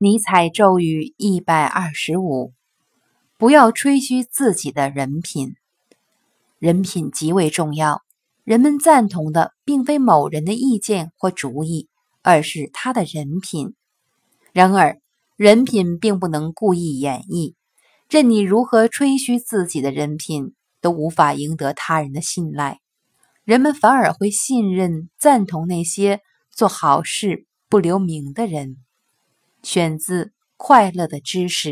尼采咒语一百二十五：不要吹嘘自己的人品。人品极为重要。人们赞同的并非某人的意见或主意，而是他的人品。然而，人品并不能故意演绎。任你如何吹嘘自己的人品，都无法赢得他人的信赖。人们反而会信任、赞同那些做好事不留名的人。选自《快乐的知识》。